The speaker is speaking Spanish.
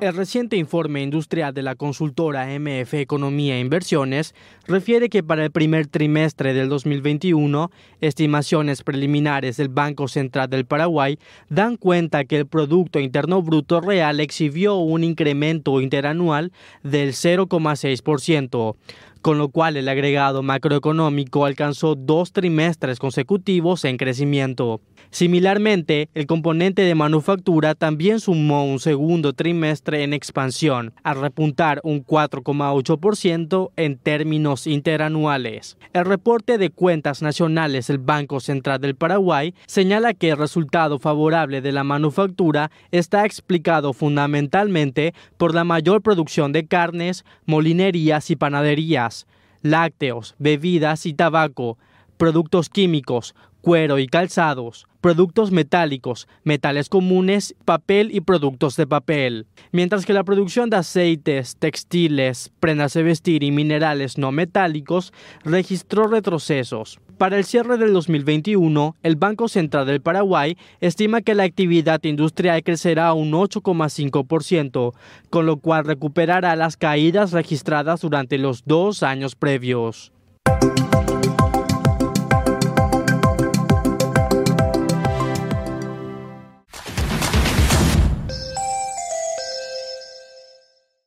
El reciente informe industrial de la consultora MF Economía e Inversiones refiere que para el primer trimestre del 2021, estimaciones preliminares del Banco Central del Paraguay dan cuenta que el Producto Interno Bruto Real exhibió un incremento interanual del 0,6%, con lo cual el agregado macroeconómico alcanzó dos trimestres consecutivos en crecimiento. Similarmente, el componente de manufactura también sumó un segundo trimestre en expansión, al repuntar un 4,8% en términos interanuales. El reporte de cuentas nacionales del Banco Central del Paraguay señala que el resultado favorable de la manufactura está explicado fundamentalmente por la mayor producción de carnes, molinerías y panaderías, lácteos, bebidas y tabaco, productos químicos, cuero y calzados, productos metálicos, metales comunes, papel y productos de papel, mientras que la producción de aceites, textiles, prendas de vestir y minerales no metálicos registró retrocesos. Para el cierre del 2021, el Banco Central del Paraguay estima que la actividad industrial crecerá un 8,5%, con lo cual recuperará las caídas registradas durante los dos años previos.